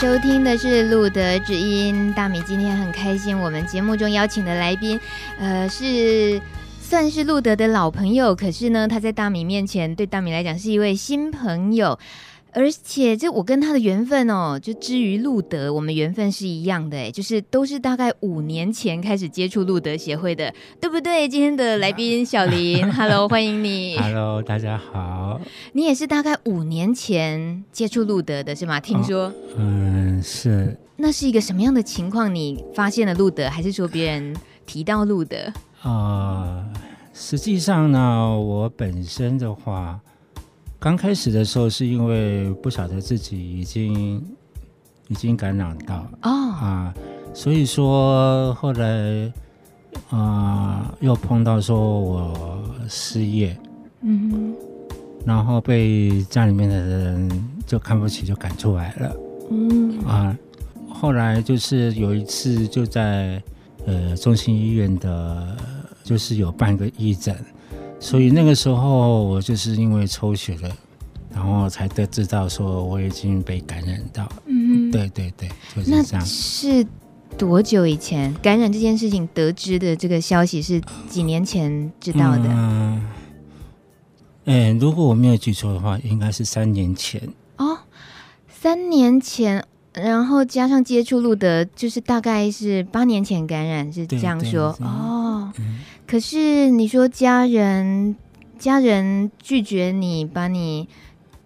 收听的是《路德之音》，大米今天很开心，我们节目中邀请的来宾，呃，是算是路德的老朋友，可是呢，他在大米面前，对大米来讲是一位新朋友。而且，这我跟他的缘分哦，就之于路德，我们缘分是一样的，哎，就是都是大概五年前开始接触路德协会的，对不对？今天的来宾小林，Hello，欢迎你，Hello，大家好。你也是大概五年前接触路德的是吗？听说，oh, 嗯，是。那是一个什么样的情况？你发现了路德，还是说别人提到路德？啊，uh, 实际上呢，我本身的话。刚开始的时候是因为不晓得自己已经已经感染到哦，oh. 啊，所以说后来啊又碰到说我失业，嗯、mm，hmm. 然后被家里面的人就看不起，就赶出来了，嗯、mm，hmm. 啊，后来就是有一次就在呃中心医院的，就是有办个义诊。所以那个时候我就是因为抽血了，然后才得知到说我已经被感染到。嗯，对对对，就是这样。是多久以前感染这件事情得知的？这个消息是几年前知道的？嗯，哎，如果我没有记错的话，应该是三年前。哦，三年前，然后加上接触路德，就是大概是八年前感染，是这样说。哦。嗯可是你说家人家人拒绝你，把你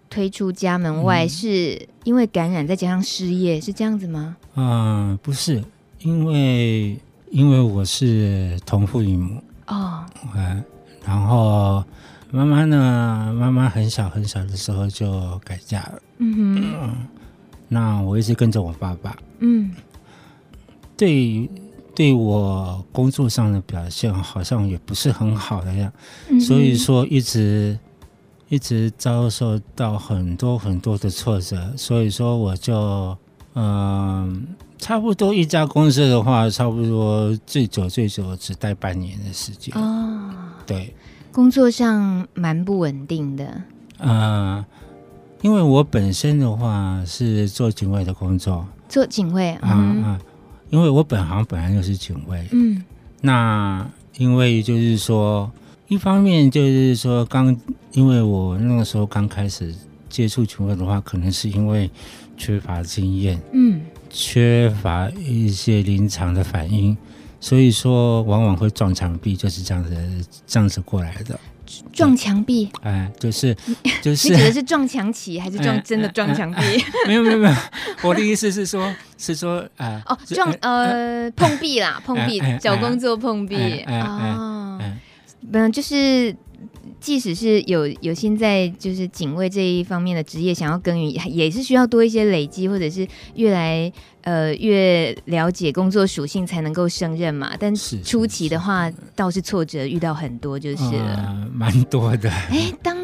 推出家门外，嗯、是因为感染再加上失业，是这样子吗？嗯、呃，不是，因为因为我是同父异母。哦，嗯，然后妈妈呢，妈妈很小很小的时候就改嫁了，嗯哼，嗯，那我一直跟着我爸爸，嗯，对。对我工作上的表现好像也不是很好的样，嗯、所以说一直一直遭受到很多很多的挫折，所以说我就嗯、呃，差不多一家公司的话，差不多最久最久只待半年的时间。哦。对，工作上蛮不稳定的。嗯、呃，因为我本身的话是做警卫的工作，做警卫啊。嗯嗯因为我本行本来就是警卫，嗯，那因为就是说，一方面就是说刚，因为我那个时候刚开始接触警卫的话，可能是因为缺乏经验，嗯，缺乏一些临场的反应，所以说往往会撞墙壁，就是这样子这样子过来的。撞墙壁，哎，就是 就是，你指的是撞墙起还是撞真的撞墙壁？没有没有没有，我的意思是说，是说呃，哦，撞呃碰壁啦，碰壁，找工作碰壁哦，嗯，就是。即使是有有心在就是警卫这一方面的职业想要耕耘，也是需要多一些累积，或者是越来呃越了解工作属性才能够胜任嘛。但初期的话，倒是挫折遇到很多，就是了，呃、蛮多的。哎，当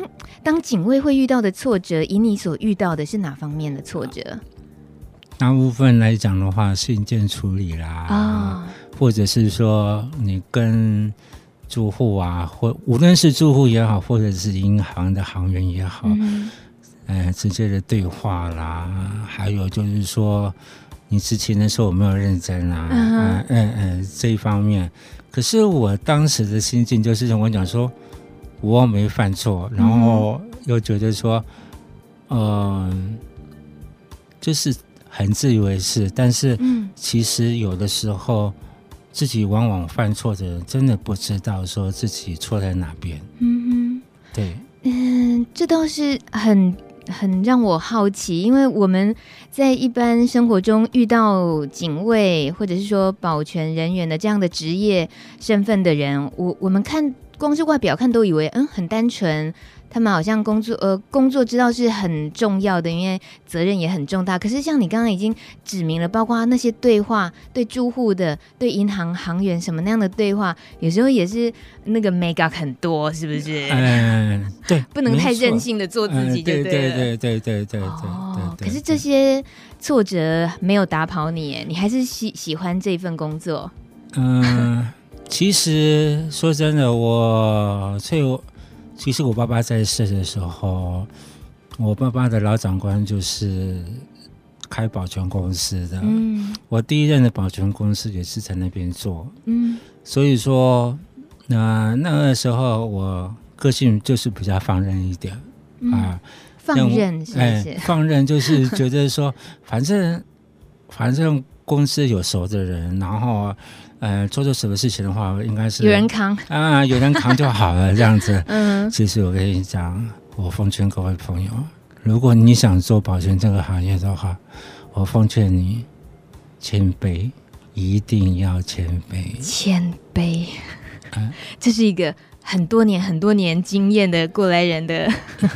当警卫会遇到的挫折，以你所遇到的是哪方面的挫折？大部分来讲的话，信件处理啦，啊、哦，或者是说你跟。住户啊，或无论是住户也好，或者是银行的行员也好，嗯，呃，直接的对话啦，还有就是说，你之前的时候有没有认真啊？嗯嗯嗯，这一方面。可是我当时的心境就是我讲说，我没犯错，然后又觉得说，嗯、呃，就是很自以为是，但是其实有的时候。自己往往犯错的人，真的不知道说自己错在哪边。嗯哼，对，嗯，这倒是很很让我好奇，因为我们在一般生活中遇到警卫或者是说保全人员的这样的职业身份的人，我我们看光是外表看都以为嗯很单纯。他们好像工作，呃，工作知道是很重要的，因为责任也很重大。可是像你刚刚已经指明了，包括那些对话，对住户的、对银行行员什么那样的对话，有时候也是那个 make up 很多，是不是？嗯，对，不能太任性的做自己，就对了。对对对对对对对。哦，可是这些挫折没有打跑你，你还是喜喜欢这份工作。嗯，其实说真的，我最。其实我爸爸在世的时候，我爸爸的老长官就是开保全公司的。嗯，我第一任的保全公司也是在那边做。嗯，所以说，那、呃、那个时候我个性就是比较放任一点、嗯、啊。放任？哎，放任就是觉得说，反正反正公司有熟的人，然后呃，做做什么事情的话，应该是有人扛啊，有人扛就好了，这样子。嗯，其实我跟你讲，我奉劝各位朋友，如果你想做保全这个行业的话，我奉劝你谦卑，一定要谦卑，谦卑。嗯，这是一个很多年、很多年经验的过来人的。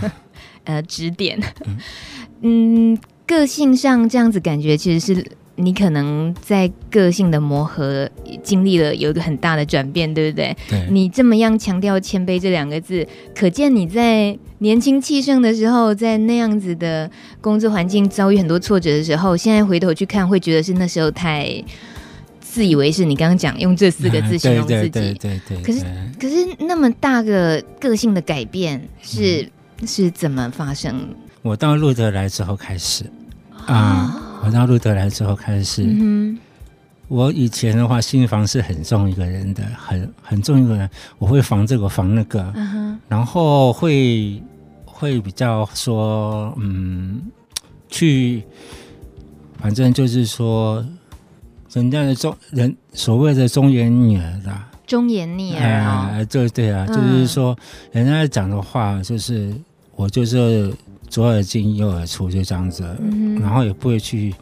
呃，指点，嗯，个性上这样子感觉，其实是你可能在个性的磨合经历了有一个很大的转变，对不对？对。你这么样强调谦卑这两个字，可见你在年轻气盛的时候，在那样子的工作环境遭遇很多挫折的时候，现在回头去看，会觉得是那时候太自以为是。你刚刚讲用这四个字形容自己，对对对对。可是，可是那么大个个性的改变是。嗯是怎么发生？我到路德来之后开始啊、嗯，我到路德来之后开始。嗯、我以前的话，心防是很重一个人的，很很重一个人。我会防这个防那个，嗯、然后会会比较说，嗯，去，反正就是说，人家的忠人所谓的忠言逆耳的，忠言逆耳啊，对、哦、对啊、嗯，就是说，人家讲的话就是。我就是左耳进右耳出，就这样子，嗯，然后也不会去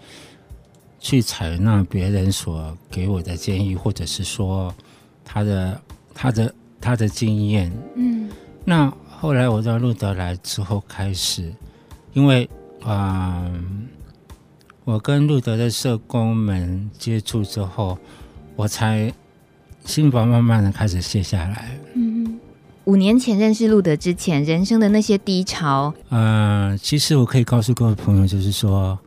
去采纳别人所给我的建议，或者是说他的他的他的经验。嗯，那后来我到路德来之后开始，因为啊、呃，我跟路德的社工们接触之后，我才心房慢慢的开始卸下来。嗯。五年前认识路德之前，人生的那些低潮，呃，其实我可以告诉各位朋友，就是说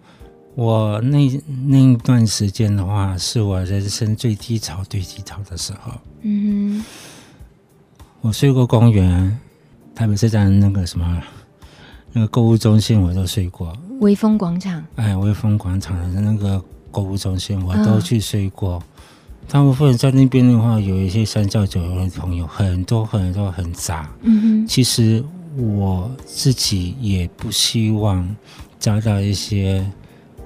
我那那一段时间的话，是我人生最低潮、最低潮的时候。嗯哼，我睡过公园，台北车站那个什么那个购物中心，我都睡过。威风广场，哎，威风广场的那个购物中心，我都去睡过。嗯大部分在那边的话，有一些三教九流的朋友，很多很多很杂。嗯哼，其实我自己也不希望交到一些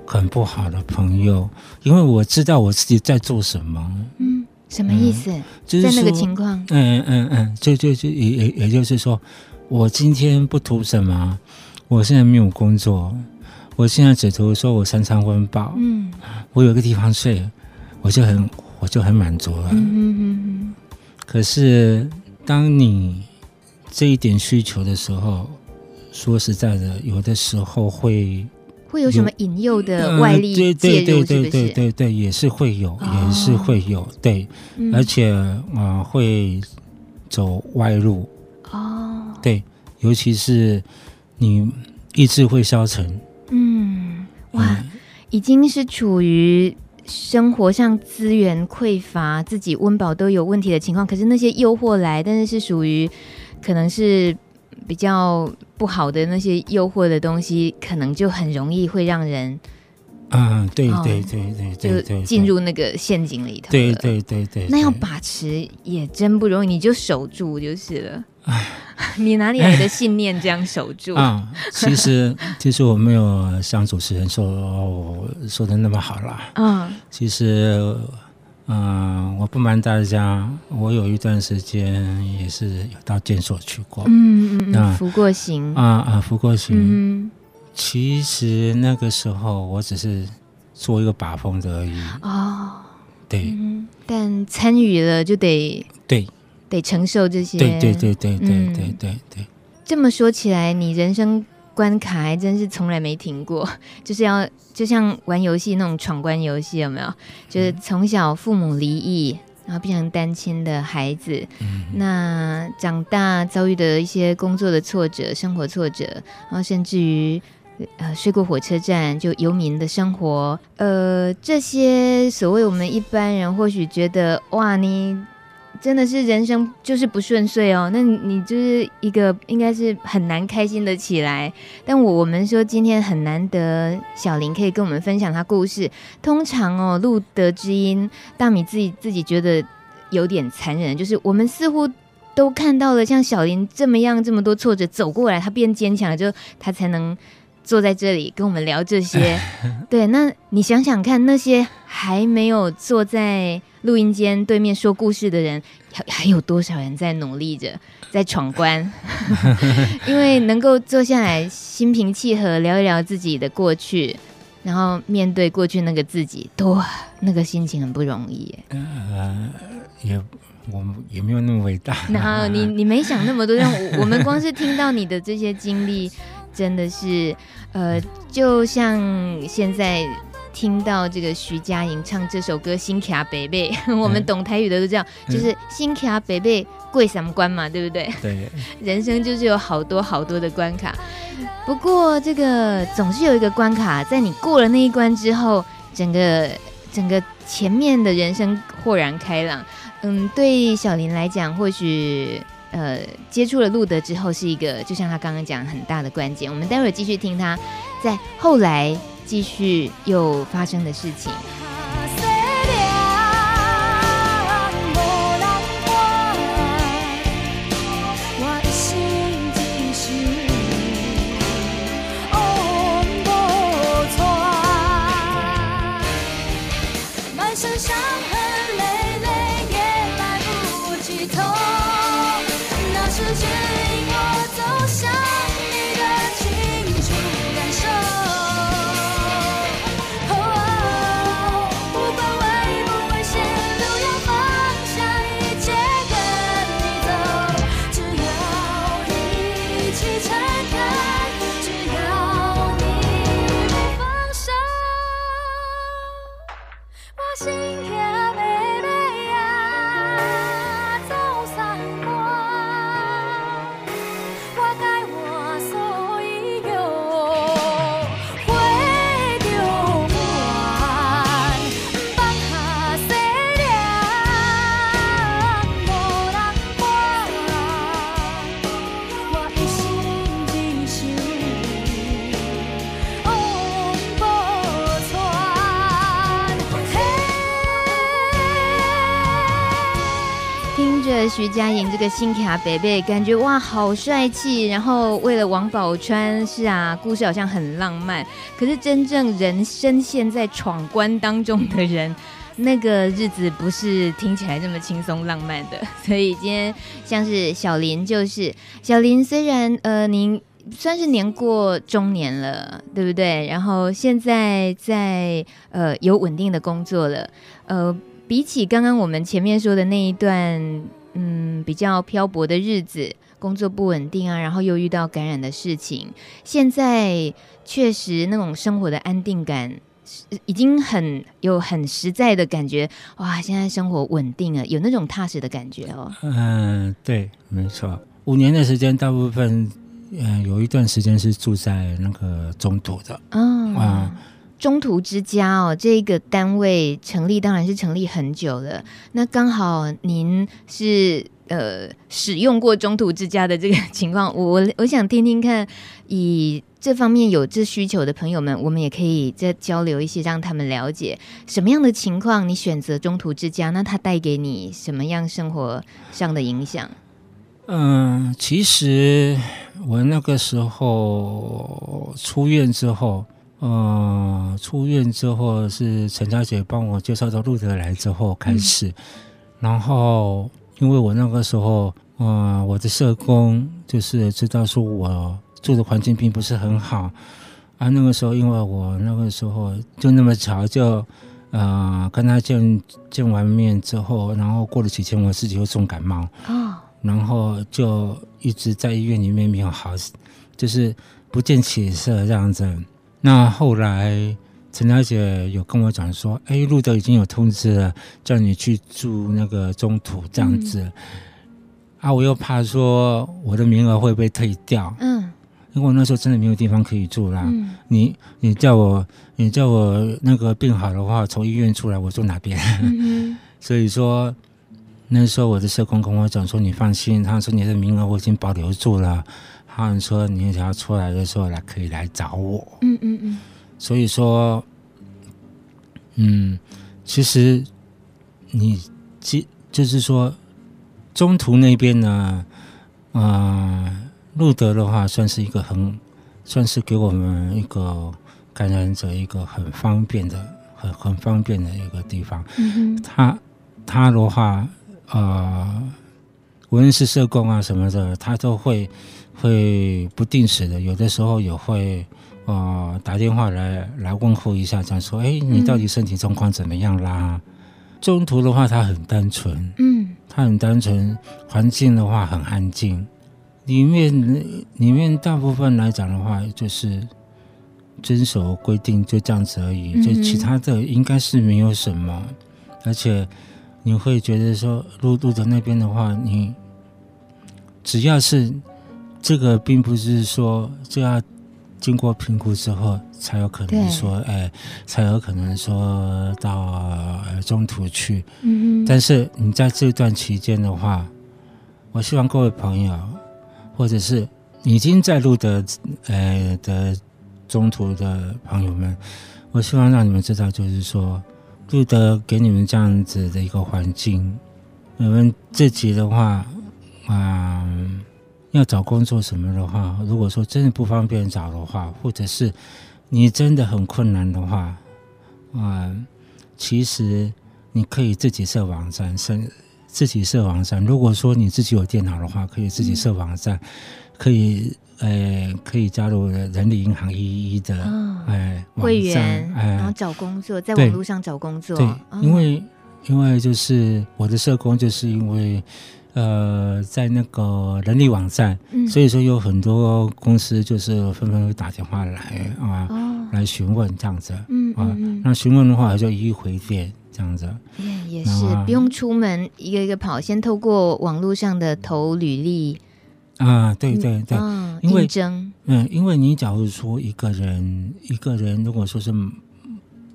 很不好的朋友，因为我知道我自己在做什么。嗯，什么意思？嗯、就是在那个情况。嗯嗯嗯，就就就也也也就是说，我今天不图什么，我现在没有工作，我现在只图说我三餐温饱。嗯，我有个地方睡，我就很。我就很满足了。嗯哼哼哼。可是，当你这一点需求的时候，说实在的，有的时候会会有什么引诱的外力介入，对对对对对对对，也是会有，哦、也是会有，对，嗯、而且啊、呃，会走歪路。哦，对，尤其是你意志会消沉。嗯，哇，嗯、已经是处于。生活上资源匮乏，自己温饱都有问题的情况，可是那些诱惑来，但是是属于可能是比较不好的那些诱惑的东西，可能就很容易会让人，嗯，对对对对，对，就进入那个陷阱里头。对对对对，那要把持也真不容易，你就守住就是了。你哪里来的信念这样守住啊？其实，其实我没有像主持人说说的那么好啦。嗯，其实，嗯、呃，我不瞒大家，我有一段时间也是有到监所去过。嗯嗯嗯，服过刑啊啊，服过刑。嗯，其实那个时候我只是做一个把风的而已。哦，对。嗯、但参与了就得对。得承受这些，对对对对对对对对。这么说起来，你人生关卡还真是从来没停过，就是要就像玩游戏那种闯关游戏，有没有？就是从小父母离异，然后变成单亲的孩子，嗯，那长大遭遇的一些工作的挫折、生活挫折，然后甚至于呃睡过火车站，就游民的生活，呃，这些所谓我们一般人或许觉得哇，你。真的是人生就是不顺遂哦，那你就是一个应该是很难开心的起来。但我我们说今天很难得，小林可以跟我们分享他故事。通常哦，路德知音，大米自己自己觉得有点残忍，就是我们似乎都看到了像小林这么样这么多挫折走过来，他变坚强了，就他才能坐在这里跟我们聊这些。对，那你想想看，那些还没有坐在。录音间对面说故事的人，还还有多少人在努力着，在闯关？因为能够坐下来心平气和聊一聊自己的过去，然后面对过去那个自己，多那个心情很不容易。呃，也我们也没有那么伟大。然后你你没想那么多，让我，我们光是听到你的这些经历，真的是呃，就像现在。听到这个徐佳莹唱这首歌《新卡北北》，我们懂台语的都知道，嗯、就是“新卡北北贵什么关”嘛，对不对？对，人生就是有好多好多的关卡。不过这个总是有一个关卡，在你过了那一关之后，整个整个前面的人生豁然开朗。嗯，对小林来讲，或许呃接触了路德之后，是一个就像他刚刚讲很大的关键。我们待会儿继续听他在后来。继续又发生的事情。徐佳莹这个新卡北北，感觉哇，好帅气。然后为了王宝钏，是啊，故事好像很浪漫。可是真正人深陷在闯关当中的人，那个日子不是听起来这么轻松浪漫的。所以今天像是小林，就是小林，虽然呃，您算是年过中年了，对不对？然后现在在呃有稳定的工作了，呃，比起刚刚我们前面说的那一段。嗯，比较漂泊的日子，工作不稳定啊，然后又遇到感染的事情，现在确实那种生活的安定感，已经很有很实在的感觉。哇，现在生活稳定了，有那种踏实的感觉哦。嗯，对，没错。五年的时间，大部分嗯，有一段时间是住在那个中途的。嗯。啊中途之家哦，这个单位成立当然是成立很久了。那刚好您是呃使用过中途之家的这个情况，我我想听听看，以这方面有这需求的朋友们，我们也可以再交流一些，让他们了解什么样的情况你选择中途之家，那它带给你什么样生活上的影响？嗯，其实我那个时候出院之后。呃，出院之后是陈小姐帮我介绍到露德来之后开始，嗯、然后因为我那个时候，呃，我的社工就是知道说我住的环境并不是很好，啊，那个时候因为我那个时候就那么巧就，呃，跟他见见完面之后，然后过了几天我自己又重感冒，哦，然后就一直在医院里面没有好，就是不见起色这样子。那后来，陈小姐有跟我讲说：“哎，路德已经有通知了，叫你去住那个中途这样子。嗯”啊，我又怕说我的名额会被退掉。嗯，因为我那时候真的没有地方可以住啦。嗯，你你叫我你叫我那个病好的话，从医院出来我住哪边？嗯、所以说，那时候我的社工跟我讲说：“你放心，他说你的名额我已经保留住了。他们说你想要出来的时候来可以来找我。”嗯嗯嗯。所以说，嗯，其实你即就是说，中途那边呢，啊、呃，路德的话算是一个很，算是给我们一个感染者一个很方便的、很很方便的一个地方。嗯哼。他他的话。呃，无论是社工啊什么的，他都会会不定时的，有的时候也会呃打电话来来问候一下，这样说，哎，你到底身体状况怎么样啦？嗯、中途的话，他很单纯，嗯，他很单纯，环境的话很安静，里面里面大部分来讲的话，就是遵守规定，就这样子而已，就其他的应该是没有什么，而且。你会觉得说，路路的那边的话，你只要是这个，并不是说这要经过评估之后才有可能说，哎，才有可能说到中途去。但是你在这段期间的话，我希望各位朋友，或者是已经在路的呃的中途的朋友们，我希望让你们知道，就是说。不得给你们这样子的一个环境，你们自己的话，啊、要找工作什么的话，如果说真的不方便找的话，或者是你真的很困难的话，啊、其实你可以自己设网站，设自己设网站。如果说你自己有电脑的话，可以自己设网站，可以。呃，可以加入人力银行一一一的哎、哦、会员，哎，然后找工作，在网络上找工作。对，对哦、因为因为就是我的社工，就是因为呃，在那个人力网站，嗯、所以说有很多公司就是纷纷会打电话来啊，哦、来询问这样子，嗯啊，那询问的话就一一回电这样子。嗯，也是不用出门，一个一个跑，先透过网络上的投履历。啊，对对对，嗯、因为嗯，因为你假如说一个人一个人如果说是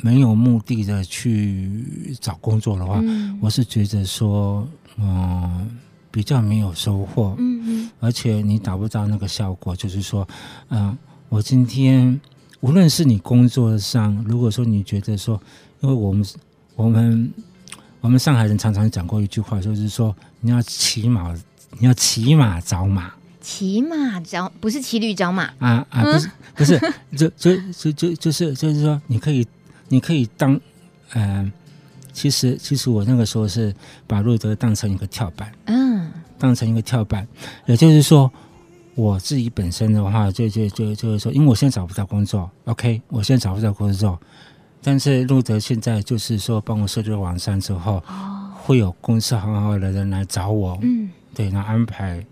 没有目的的去找工作的话，嗯、我是觉得说，嗯、呃，比较没有收获，嗯嗯，而且你达不到那个效果，就是说，嗯、呃，我今天无论是你工作上，如果说你觉得说，因为我们我们我们上海人常常讲过一句话，就是说你要起码。你要骑马找马，骑马找不是骑驴找马。啊啊！不是不是，就就就就就是就是说，你可以你可以当嗯、呃，其实其实我那个时候是把路德当成一个跳板，嗯，当成一个跳板，也就是说我自己本身的话，就就就就是说，因为我现在找不到工作，OK，我现在找不到工作，但是路德现在就是说帮我设置网站之后，哦、会有公司很好的人来找我，嗯。对，那安排，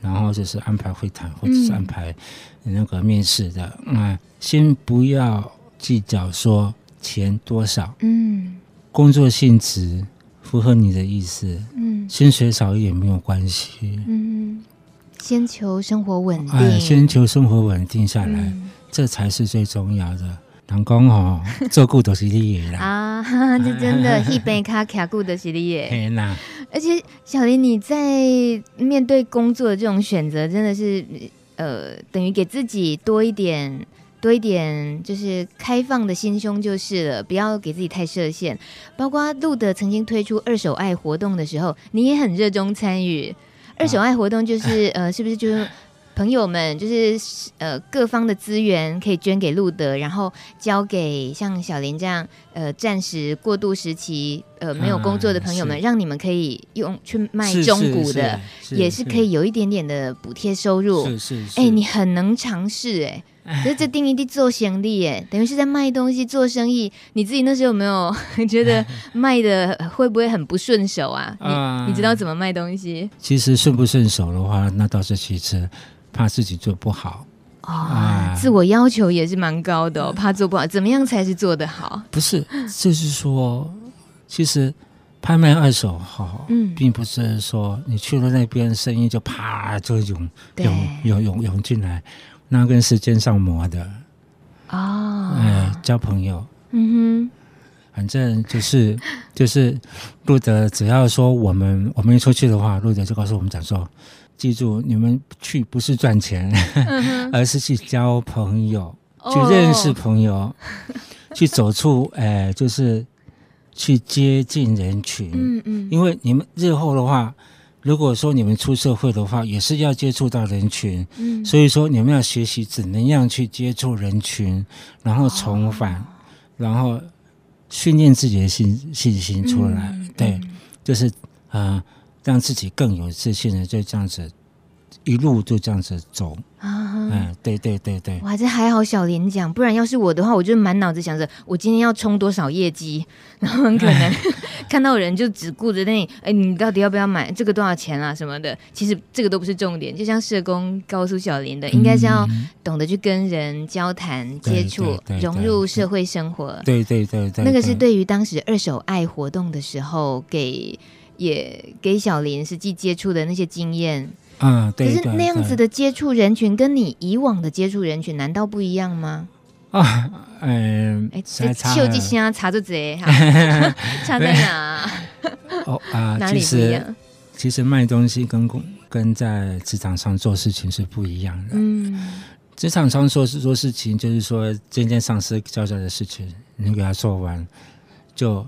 然后就是安排会谈，或者是安排那个面试的。啊、嗯嗯，先不要计较说钱多少，嗯，工作性质符合你的意思，嗯，薪水少一点没有关系，嗯，先求生活稳定，哎，先求生活稳定下来，嗯、这才是最重要的。人讲哦，做久都是你的啦 啊，这真的，一杯卡卡久都是你的。而且小林，你在面对工作的这种选择，真的是呃，等于给自己多一点、多一点，就是开放的心胸就是了，不要给自己太设限。包括路德曾经推出二手爱活动的时候，你也很热衷参与。二手爱活动就是、啊、呃，是不是就是？朋友们，就是呃各方的资源可以捐给路德，然后交给像小林这样呃暂时过渡时期呃没有工作的朋友们，啊、让你们可以用去卖中古的，也是可以有一点点的补贴收入。是是是，哎、欸，你很能尝试哎，可是这 定义的做生意哎，等于是在卖东西做生意。你自己那时候有没有 觉得卖的会不会很不顺手啊？啊你你知道怎么卖东西？其实顺不顺手的话，那倒是其次。怕自己做不好哦，啊、自我要求也是蛮高的哦。怕做不好，怎么样才是做得好？不是，就是说，其实拍卖二手好，嗯，并不是说你去了那边，生意就啪就涌涌涌涌涌进来，那跟时间上磨的哦。哎，交朋友，嗯哼，反正就是 就是路德，只要说我们我们一出去的话，路德就告诉我们讲说，记住你们去不是赚钱，嗯、而是去交朋友，去认识朋友，哦、去走出 哎，就是去接近人群。嗯嗯，因为你们日后的话。如果说你们出社会的话，也是要接触到人群，嗯，所以说你们要学习怎么样去接触人群，然后重返，哦、然后训练自己的信信心出来，嗯、对，嗯、就是啊、呃，让自己更有自信的就这样子。一路就这样子走啊，嗯，对对对对，哇，这还好小莲讲，不然要是我的话，我就满脑子想着我今天要冲多少业绩，然后很可能 看到人就只顾着那，哎，你到底要不要买这个多少钱啊什么的，其实这个都不是重点。就像社工告诉小莲的，应该是要懂得去跟人交谈、接触、融入社会生活。对对对对，那个是对于当时二手爱活动的时候给也给小林实际接触的那些经验。嗯，对，可是那样子的接触人群，跟你以往的接触人群，难道不一样吗？啊，嗯，哎，这手机先查住贼，差在哪？哦啊，哪里不一样？其实卖东西跟工跟在职场上做事情是不一样的。嗯，职场上做事做事情，就是说今天上司交代的事情，你给他做完就。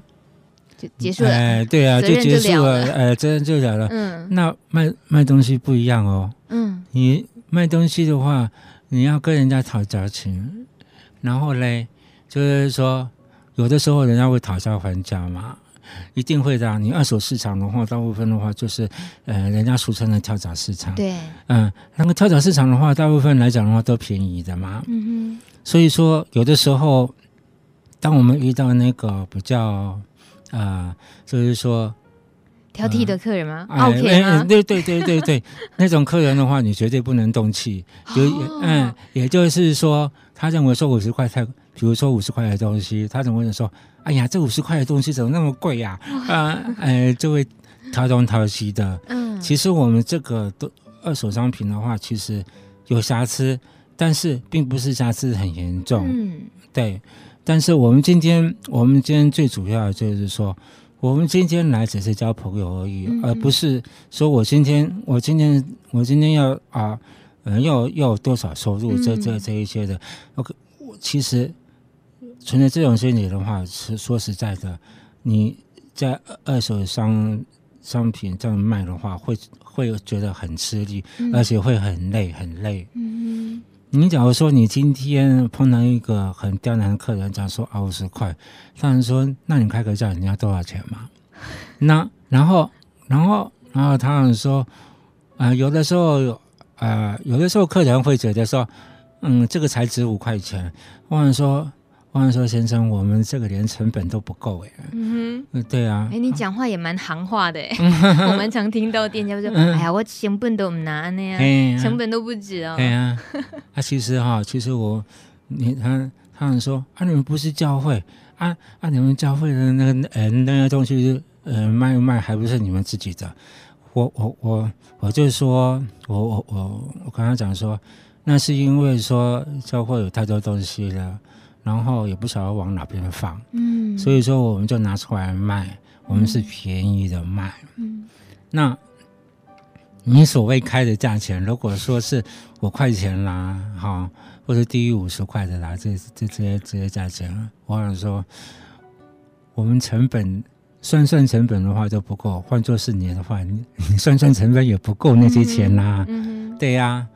就结束了，哎，对啊，就结束了，哎，责任就了了。嗯，那卖卖东西不一样哦。嗯，你卖东西的话，你要跟人家讨价钱，然后嘞，就是说，有的时候人家会讨价还价嘛，一定会的。你二手市场的话，大部分的话就是，呃，人家俗称的跳蚤市场。对，嗯，那个跳蚤市场的话，大部分来讲的话都便宜的嘛。嗯哼。所以说，有的时候，当我们遇到那个比较。啊、呃，就是说挑剔的客人吗？呃、OK 吗？对对对对对，那种客人的话，你绝对不能动气。就嗯，也就是说，他认为说五十块太，比如说五十块的东西，他怎么会说？哎呀，这五十块的东西怎么那么贵呀？啊，哎，就会掏东掏西的。嗯，其实我们这个都二手商品的话，其实有瑕疵，但是并不是瑕疵很严重。嗯，对。但是我们今天，我们今天最主要的就是说，我们今天来只是交朋友而已，嗯、而不是说我今天，我今天，我今天要啊，呃，要要多少收入，这这这一些的。OK，我其实存在这种心理的话，是说实在的，你在二手商商品这样卖的话，会会觉得很吃力，嗯、而且会很累，很累。嗯。你假如说你今天碰到一个很刁难的客人，讲说啊五十块，当然说那你开个价，你要多少钱嘛？那然后然后然后他们说啊、有的时候啊、呃，有的时候客人会觉得说，嗯，这个才值五块钱，或者说。或者说先生，我们这个连成本都不够哎。嗯哼，对啊。哎，你讲话也蛮行话的哎。我们常听到店家说：“ 哎呀，我成本都不拿那样，成本都不止哦。”对啊。啊，其实哈，其实我，你他他们说啊，你们不是教会啊啊，你们教会的那个呃那个东西呃卖不卖，还不是你们自己的。我我我我就说，我我我我刚刚讲说，那是因为说教会有太多东西了。然后也不晓得往哪边放，嗯，所以说我们就拿出来卖，我们是便宜的卖，嗯，那你所谓开的价钱，如果说是五块钱啦，哈，或者低于五十块的啦，这这这些这些价钱，我想说，我们成本算算成本的话就不够，换作是你的话，你你 算算成本也不够那些钱啦，嗯，对呀。啊，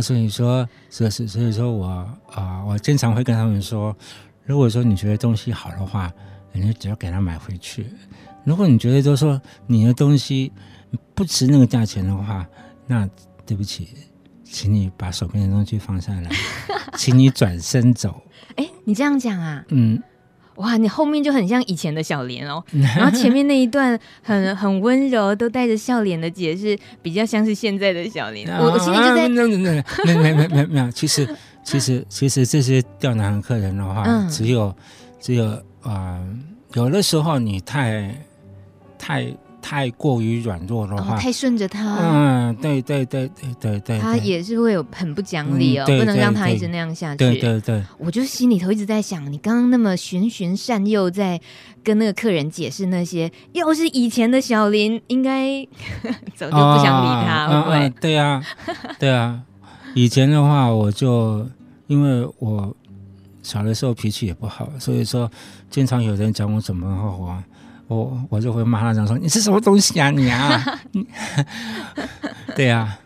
所以说，所以所以说我啊、呃，我经常会跟他们说，如果说你觉得东西好的话，你就只要给他买回去；如果你觉得就是说你的东西不值那个价钱的话，那对不起，请你把手边的东西放下来，请你转身走。哎，你这样讲啊？嗯。哇，你后面就很像以前的小莲哦，然后前面那一段很 很温柔，都带着笑脸的解释，比较像是现在的小莲。我我现在就在，没没没没没有，其实其实其实这些刁难客人的话，只有只有啊，有的时候你太太太过于软弱的话，哦、太顺着他，嗯，对对对对对对，他也是会有很不讲理哦，嗯、不能让他一直那样下去。对对对，我就心里头一直在想，你刚刚那么循循善诱，在跟那个客人解释那些，要是以前的小林，应该 早就不想理他，会不会？对啊，对啊，以前的话，我就因为我小的时候脾气也不好，所以说经常有人讲我怎么话。我我就会骂他，讲说你是什么东西啊你啊，对呀、啊。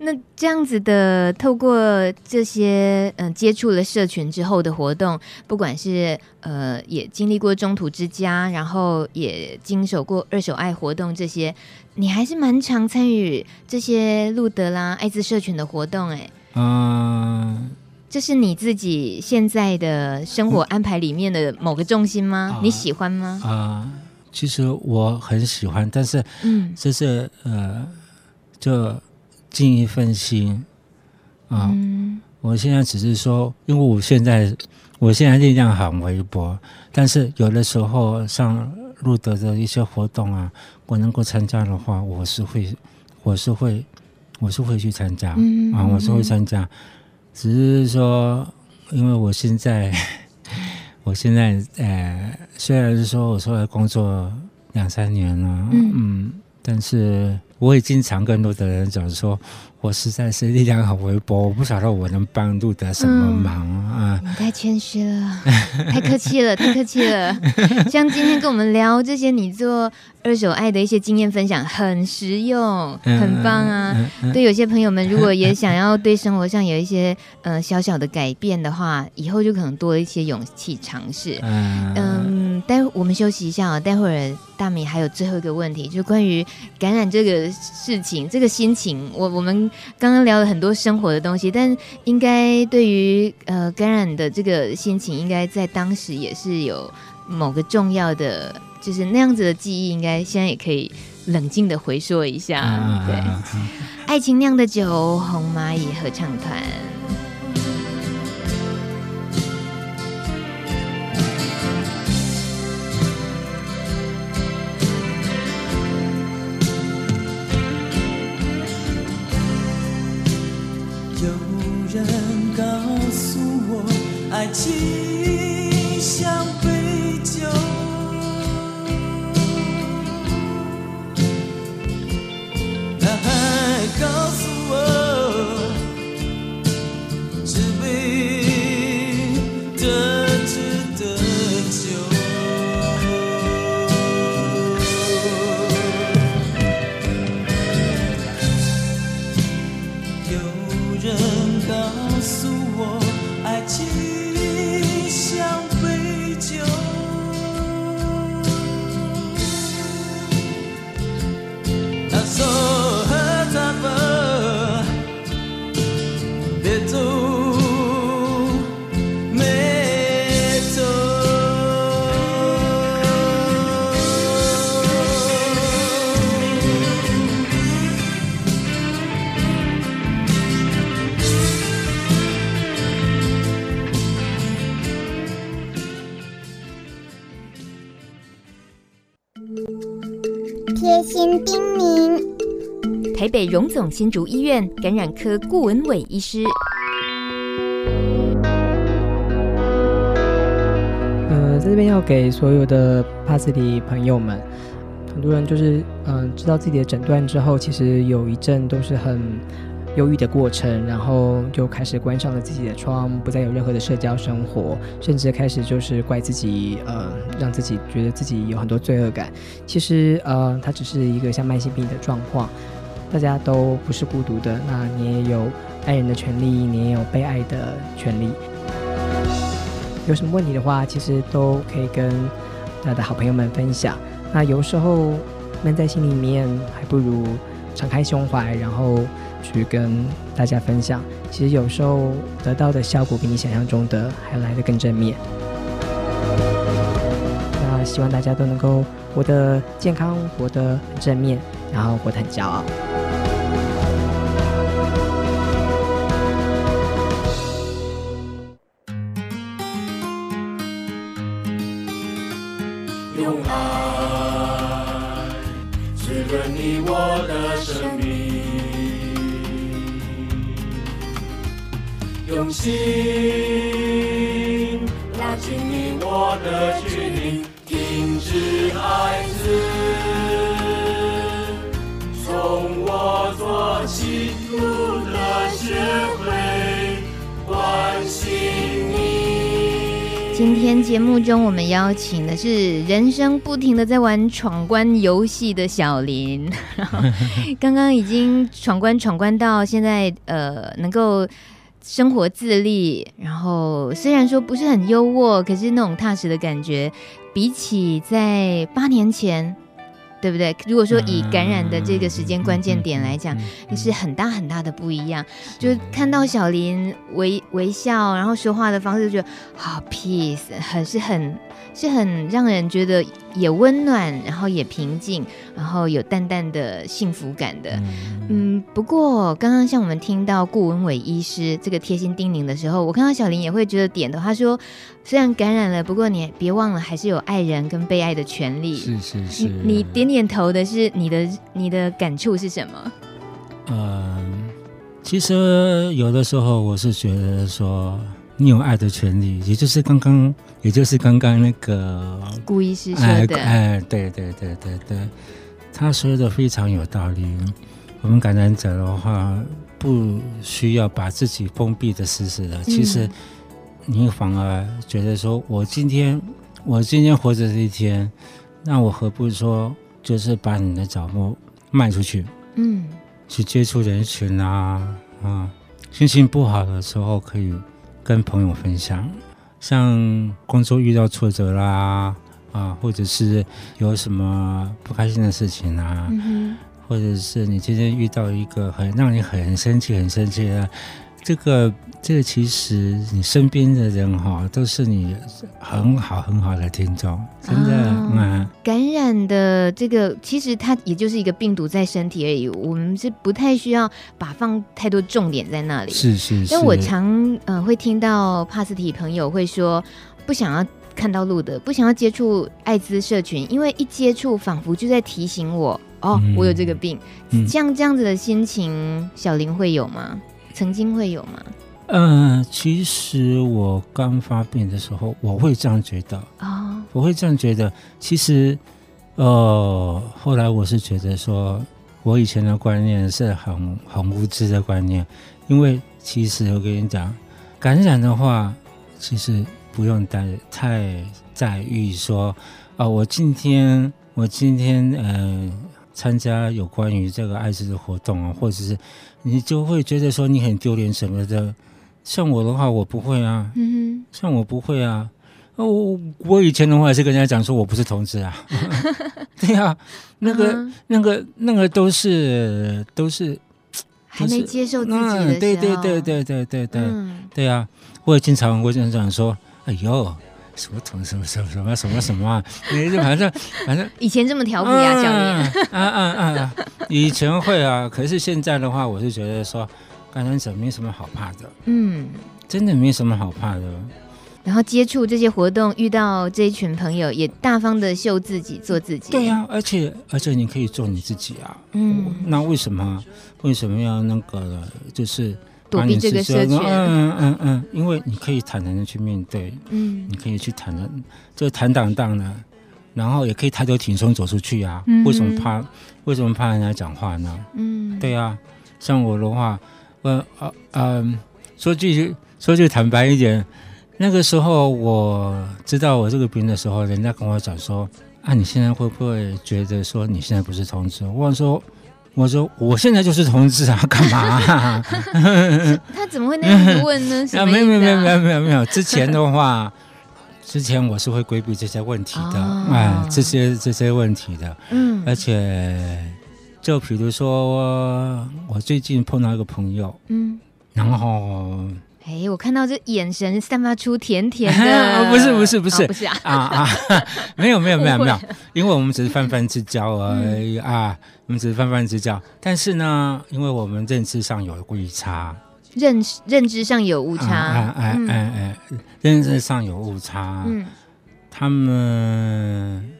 那这样子的，透过这些嗯、呃、接触了社群之后的活动，不管是呃也经历过中途之家，然后也经手过二手爱活动这些，你还是蛮常参与这些路德啦艾滋社群的活动哎。嗯、呃，这是你自己现在的生活安排里面的某个重心吗？呃、你喜欢吗？啊、呃。其实我很喜欢，但是，嗯，就是呃，就尽一份心啊。嗯、我现在只是说，因为我现在我现在力量很微薄，但是有的时候像路德的一些活动啊，我能够参加的话，我是会，我是会，我是会去参加，嗯、啊，我是会参加。只是说，因为我现在。我现在呃，虽然是说我出来工作两三年了，嗯，嗯，但是我也经常跟路德的人讲说。我实在是力量很微薄，我不晓得我能帮路德什么忙、嗯、啊！你太谦虚了，太客气了，太客气了。像今天跟我们聊这些，你做二手爱的一些经验分享，很实用，很棒啊！嗯嗯、对有些朋友们，如果也想要对生活上有一些呃小小的改变的话，以后就可能多一些勇气尝试。嗯，嗯，待会我们休息一下啊，待会儿大米还有最后一个问题，就是关于感染这个事情，这个心情，我我们。刚刚聊了很多生活的东西，但应该对于呃感染的这个心情，应该在当时也是有某个重要的，就是那样子的记忆，应该现在也可以冷静的回溯一下。啊、对，爱情酿的酒，红蚂蚁合唱团。爱情像杯酒，它还告诉总新竹医院感染科顾文伟医师。呃，在这边要给所有的帕斯蒂朋友们，很多人就是嗯、知道自己的诊断之后，其实有一阵都是很忧郁的过程，然后就开始关上了自己的窗，不再有任何的社交生活，甚至开始就是怪自己，呃，让自己觉得自己有很多罪恶感。其实呃，它只是一个像慢性病的状况。大家都不是孤独的，那你也有爱人的权利，你也有被爱的权利。有什么问题的话，其实都可以跟大家的好朋友们分享。那有时候闷在心里面，还不如敞开胸怀，然后去跟大家分享。其实有时候得到的效果比你想象中的还来得更正面。那希望大家都能够活得健康，活得很正面，然后活得很骄傲。用心拉近你我的距离，停止孩子，从我做起，路的学会关心你。今天节目中，我们邀请的是人生不停的在玩闯关游戏的小林，然 后刚刚已经闯关闯关到现在，呃，能够。生活自立，然后虽然说不是很优渥，可是那种踏实的感觉，比起在八年前，对不对？如果说以感染的这个时间关键点来讲，也是很大很大的不一样。就看到小林微微笑，然后说话的方式，就觉得好 peace，很是很。是很让人觉得也温暖，然后也平静，然后有淡淡的幸福感的。嗯，嗯，不过刚刚像我们听到顾文伟医师这个贴心叮咛的时候，我看到小林也会觉得点头。他说：“虽然感染了，不过你别忘了还是有爱人跟被爱的权利。”是是是。你，你点点头的是你的你的感触是什么？嗯，其实有的时候我是觉得说。你有爱的权利，也就是刚刚，也就是刚刚那个顾医师说的，哎，哎，对对对对对，他说的非常有道理。我们感染者的话，不需要把自己封闭的死死的。其实，你反而觉得说，我今天，我今天活着这一天，那我何不说，就是把你的脚步迈出去，嗯，去接触人群啊啊，心情不好的时候可以。跟朋友分享，像工作遇到挫折啦，啊，或者是有什么不开心的事情啊，嗯、或者是你今天遇到一个很让你很生气、很生气的。这个，这个其实你身边的人哈，都是你很好很好的听众，真的。哦、嗯，感染的这个，其实它也就是一个病毒在身体而已，我们是不太需要把放太多重点在那里。是是是。但我常呃会听到帕斯提朋友会说，不想要看到路的，不想要接触艾滋社群，因为一接触，仿佛就在提醒我，哦，嗯、我有这个病。像这样子的心情，小林会有吗？曾经会有吗？嗯、呃，其实我刚发病的时候，我会这样觉得啊，哦、我会这样觉得。其实，呃，后来我是觉得说，我以前的观念是很很无知的观念，因为其实我跟你讲，感染的话，其实不用太太在意说，啊、呃，我今天我今天嗯。呃参加有关于这个艾滋的活动啊，或者是你就会觉得说你很丢脸什么的。像我的话，我不会啊。嗯哼。像我不会啊。我我以前的话也是跟人家讲说我不是同志啊。对呀、啊，那个、uh. 那个那个都是都是还没接受自己的。嗯、对对对对对对对。嗯。对呀、啊，我也经常我经常说，哎呦。什么同什么什么什么什么什么啊？你就反正反正 以前这么调皮啊，教练。嗯嗯嗯！以前会啊，可是现在的话，我是觉得说，感染者没什么好怕的。嗯，真的没什么好怕的。然后接触这些活动，遇到这一群朋友，也大方的秀自己，做自己。对呀、啊，而且而且你可以做你自己啊。嗯，那为什么为什么要那个就是？躲避这个社群，嗯嗯嗯，因为你可以坦然的去面对，嗯，你可以去坦然，就坦荡荡的，然后也可以抬头挺胸走出去啊。嗯、为什么怕？为什么怕人家讲话呢？嗯，对啊，像我的话，我啊嗯，说句说句坦白一点，那个时候我知道我这个病的时候，人家跟我讲说，啊，你现在会不会觉得说你现在不是同志？我说。我说我现在就是同志啊，干嘛、啊？他怎么会那样子问呢？啊，没有没有没有没有没有没有。之前的话，之前我是会规避这些问题的，哎、哦，这些这些问题的。嗯，而且就比如说我，我最近碰到一个朋友，嗯，然后。哎，我看到这眼神散发出甜甜的，不是不是不是、哦、不是啊啊啊！没有没有没有没有，因为我们只是泛泛之交而已、嗯、啊，我们只是泛泛之交。但是呢，因为我们认知上有误差，认认知上有误差，哎哎哎哎，认知上有误差。嗯，他们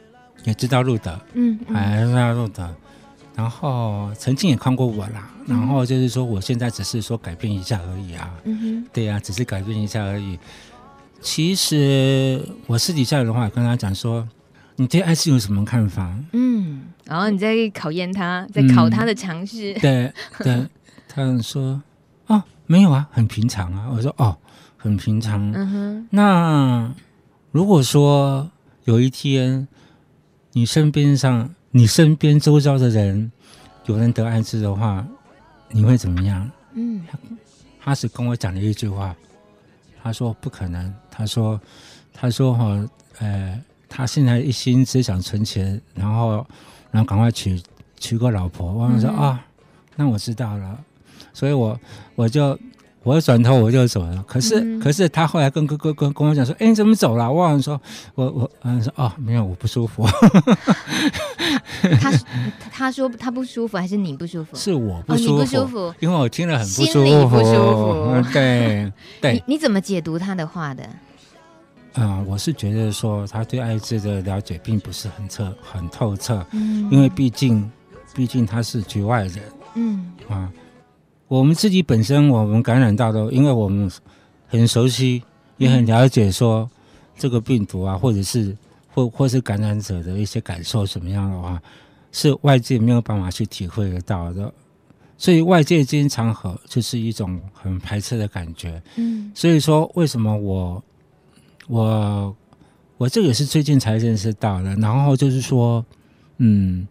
也知道路德，嗯，还知道路德，然后曾经也看过我啦，然后就是说我现在只是说改变一下而已啊，嗯哼，对呀、啊，只是改变一下而已。其实我私底下的话跟他讲说，你对爱情有什么看法？嗯，然后你在考验他，在考他的常识、嗯。对对，他说哦，没有啊，很平常啊。我说哦，很平常。嗯哼，那如果说有一天你身边上。你身边周遭的人有人得艾滋的话，你会怎么样？嗯，他是跟我讲了一句话，他说不可能，他说，他说哈，呃，他现在一心只想存钱，然后，然后赶快娶娶个老婆。我说啊、嗯哦，那我知道了，所以我我就。我转头我就走了，可是、嗯、可是他后来跟跟跟跟跟我讲说，哎，你怎么走了？我好像说，我我嗯说哦，没有，我不舒服。他他说他不舒服，还是你不舒服？是我不舒服，哦、你不舒服，因为我听了很不舒服。心里不舒服。对对你，你怎么解读他的话的？嗯，我是觉得说他对艾滋的了解并不是很彻很透彻，嗯，因为毕竟毕竟他是局外人，嗯啊。我们自己本身，我们感染到的，因为我们很熟悉，也很了解，说这个病毒啊，或者是或或是感染者的一些感受怎么样的话，是外界没有办法去体会得到的。所以外界经常和就是一种很排斥的感觉。嗯，所以说为什么我我我这个也是最近才认识到的。然后就是说，嗯，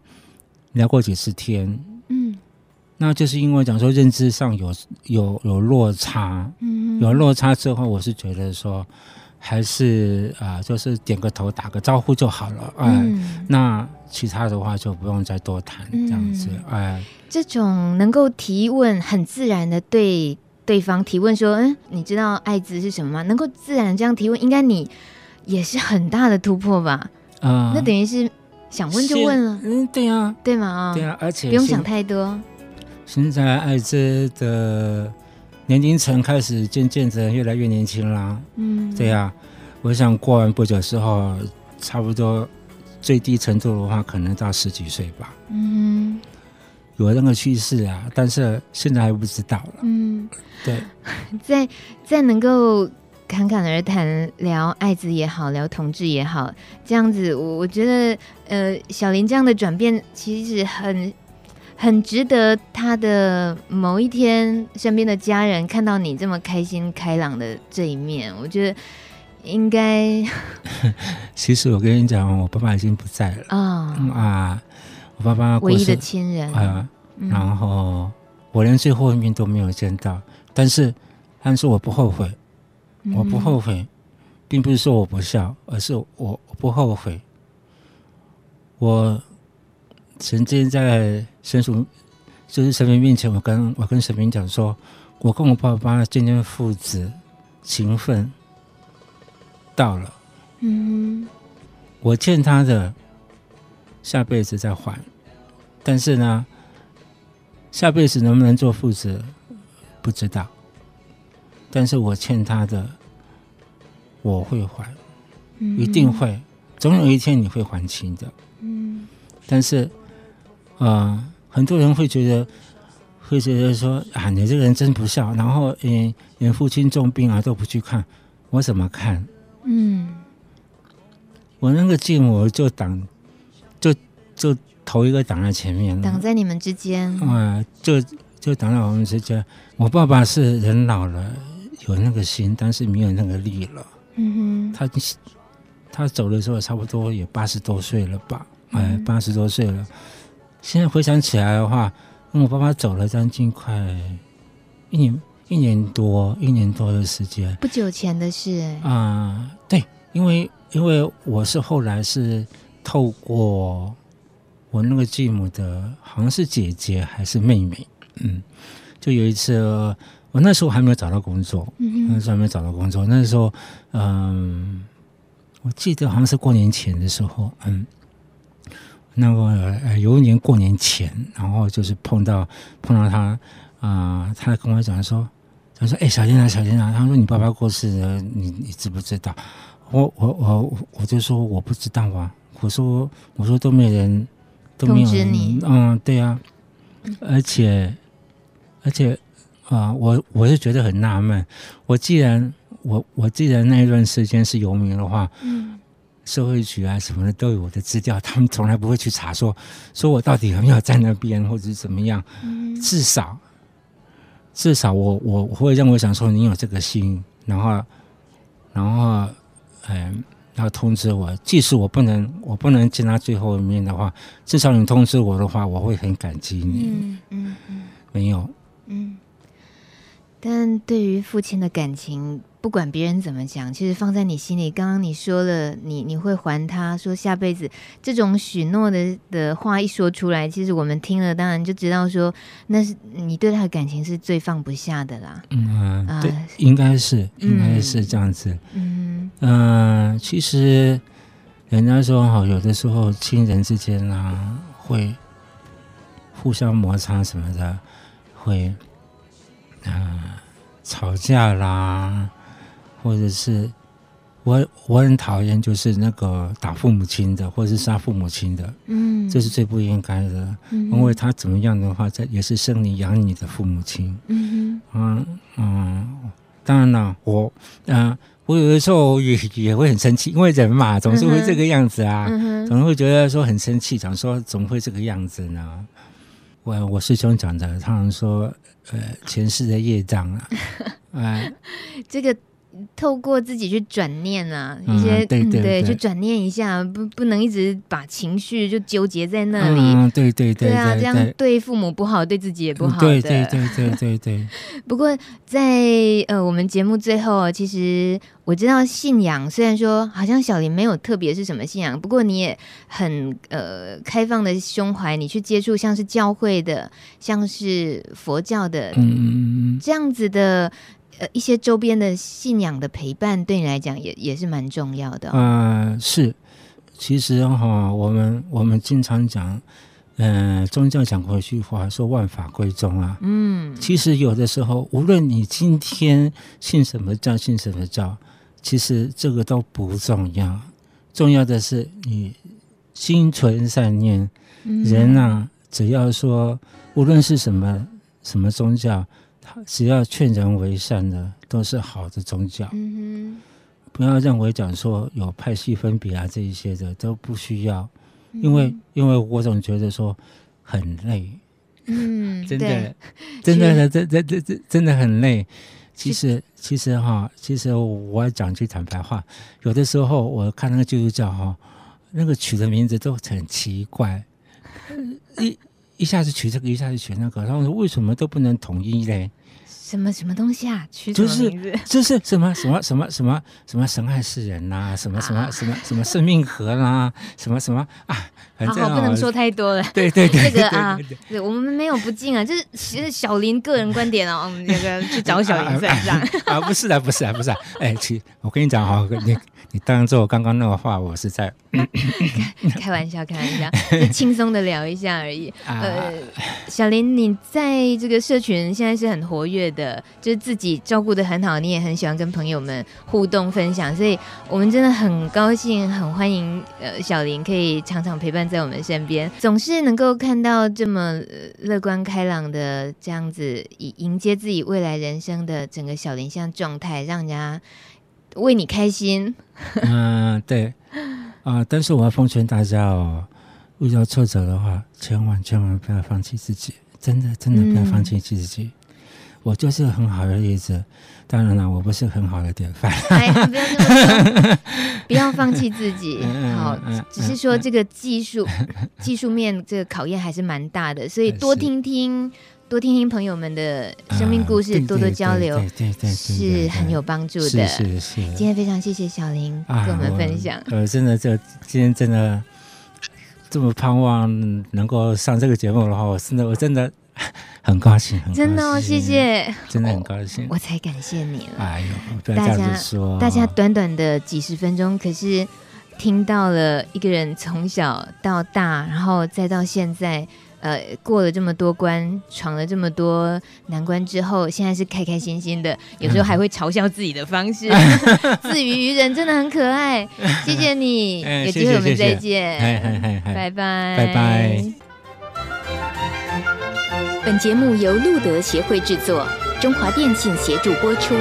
聊过几次天。那就是因为讲说认知上有有有落差，嗯，有落差之后，我是觉得说，还是啊、呃，就是点个头打个招呼就好了，哎、那其他的话就不用再多谈这样子，哎、呃。这种能够提问很自然的对对方提问说，嗯，你知道艾滋是什么吗？能够自然这样提问，应该你也是很大的突破吧？啊、呃，那等于是想问就问了，嗯，对呀、啊，对吗？对啊，而且不用想太多。现在艾滋的年龄层开始渐渐的越来越年轻啦。嗯，对呀、啊，我想过完不久之后，差不多最低程度的话，可能到十几岁吧。嗯，有那个趋势啊，但是现在还不知道了。嗯，对，在在能够侃侃而谈聊艾滋也好，聊同志也好，这样子，我我觉得，呃，小林这样的转变其实很。很值得他的某一天，身边的家人看到你这么开心开朗的这一面，我觉得应该。其实我跟你讲，我爸爸已经不在了啊、哦、啊！我爸爸唯一的亲人啊，然后我连最后一面都没有见到，但是但是我不后悔，我不后悔，并不是说我不孝，而是我我不后悔，我。曾经在神主，就是神明面前，我跟我跟神明讲说，我跟我爸爸今天父子情分到了，嗯，我欠他的，下辈子再还，但是呢，下辈子能不能做父子不知道，但是我欠他的，我会还，一定会，总有一天你会还清的，嗯，但是。啊、呃，很多人会觉得，会觉得说啊，你这个人真不孝，然后连连父亲重病啊都不去看，我怎么看？嗯，我那个继母就挡，就就头一个挡在前面了，挡在你们之间。啊、呃，就就挡在我们之间。我爸爸是人老了，有那个心，但是没有那个力了。嗯哼，他他走的时候差不多也八十多岁了吧？哎、呃，八十多岁了。现在回想起来的话，我爸爸走了将近快一年一年多一年多的时间，不久前的事啊、呃。对，因为因为我是后来是透过我那个继母的，好像是姐姐还是妹妹，嗯，就有一次我那时候还没有找到工作，嗯，那时候还没有找到工作，那时候嗯，我记得好像是过年前的时候，嗯。那个呃，有一年过年前，然后就是碰到碰到他啊、呃，他跟我讲说，他说：“哎，小金啊，小金啊，他说你爸爸过世了，你你知不知道？”我我我我就说我不知道啊，我说我说都没人都没有通知你。嗯，对啊，而且而且啊、呃，我我是觉得很纳闷，我既然我我既然那一段时间是游民的话，嗯，社会局啊什么的都有我的资料，他们从来不会去查说说我到底有没有在那边或者怎么样，嗯，至少至少我我我会认为想说你有这个心，然后然后嗯。要通知我，即使我不能，我不能见他最后一面的话，至少你通知我的话，我会很感激你。嗯嗯嗯，没有。嗯，但对于父亲的感情，不管别人怎么讲，其实放在你心里。刚刚你说了，你你会还他，说下辈子这种许诺的的话一说出来，其实我们听了，当然就知道说，那是你对他的感情是最放不下的啦。嗯啊，对，应该是，应该是这样子。嗯嗯、呃，其实人家说哈，有的时候亲人之间啊，会互相摩擦什么的，会啊、呃、吵架啦。或者是我我很讨厌，就是那个打父母亲的，或者是杀父母亲的，嗯，这是最不应该的，嗯，因为他怎么样的话，这也是生你养你的父母亲，嗯嗯嗯，当然了，我嗯、呃，我有的时候也也会很生气，因为人嘛，总是会这个样子啊，嗯、总是会觉得说很生气，想说怎么会这个样子呢？我我师兄讲的，他们说，呃，前世的业障啊，啊、呃，这个。透过自己去转念啊，一些、嗯、对对对，去转念一下，不不能一直把情绪就纠结在那里。嗯，对对对，对啊，这样对父母不好，对自己也不好。对对对对对对。不过在呃，我们节目最后，其实我知道信仰，虽然说好像小林没有特别是什么信仰，不过你也很呃开放的胸怀，你去接触像是教会的，像是佛教的，嗯，这样子的。呃，一些周边的信仰的陪伴，对你来讲也也是蛮重要的。嗯、呃，是，其实哈，我们我们经常讲，嗯、呃，宗教讲过一句话，说万法归宗啊。嗯，其实有的时候，无论你今天信什么教，信什么教，其实这个都不重要，重要的是你心存善念。嗯、人啊，只要说，无论是什么什么宗教。只要劝人为善的，都是好的宗教。嗯哼，不要认为讲说有派系分别啊，这一些的都不需要，因为因为我总觉得说很累。嗯，真的，真的，真真真真真的很累。其实其实哈，其实我要讲句坦白话，有的时候我看那个基督教哈，那个取的名字都很奇怪，一一下子取这个，一下子取那个，然后说为什么都不能统一嘞？什么什么东西啊？就是 就是什么什么什么什么什么神爱世人呐、啊？什么什么什么什么生命河啦、啊？什么什么啊？反正好，好不能说太多了。对对对，这个啊，对我们没有不敬啊，就是其实小林个人观点哦，我们这个去找小林算账啊，啊，不是的，不是啊，不是啊。哎，其我跟你讲哈，你你当然做我刚刚那个话，我是在 开玩笑，开玩笑，就轻松的聊一下而已。呃，小林，你在这个社群现在是很活跃的。的，就是自己照顾的很好，你也很喜欢跟朋友们互动分享，所以我们真的很高兴，很欢迎呃小林可以常常陪伴在我们身边，总是能够看到这么乐观开朗的这样子，以迎接自己未来人生的整个小林像状态，让人家为你开心。嗯、呃，对啊、呃，但是我要奉劝大家哦，遇到挫折的话，千万千万不要放弃自己，真的真的不要放弃自己。嗯我就是很好的例子，当然了，我不是很好的典范。哎，不要这么说，不要放弃自己。好，只是说这个技术 技术面这个考验还是蛮大的，所以多听听多听听朋友们的生命故事，多多交流，对对对，是很有帮助的。是是是。今天非常谢谢小林跟我们分享。呃，真的，这今天真的这么盼望能够上这个节目的话，我真的，我真的。很高兴，很高兴真的哦，谢谢，真的很高兴，我，我才感谢你了。哎呦，不要这样子说，大家，大家短短的几十分钟，可是听到了一个人从小到大，然后再到现在，呃，过了这么多关，闯了这么多难关之后，现在是开开心心的，有时候还会嘲笑自己的方式，自娱于人，真的很可爱。谢谢你，有机会我们再见，拜拜，拜拜。本节目由路德协会制作，中华电信协助播出。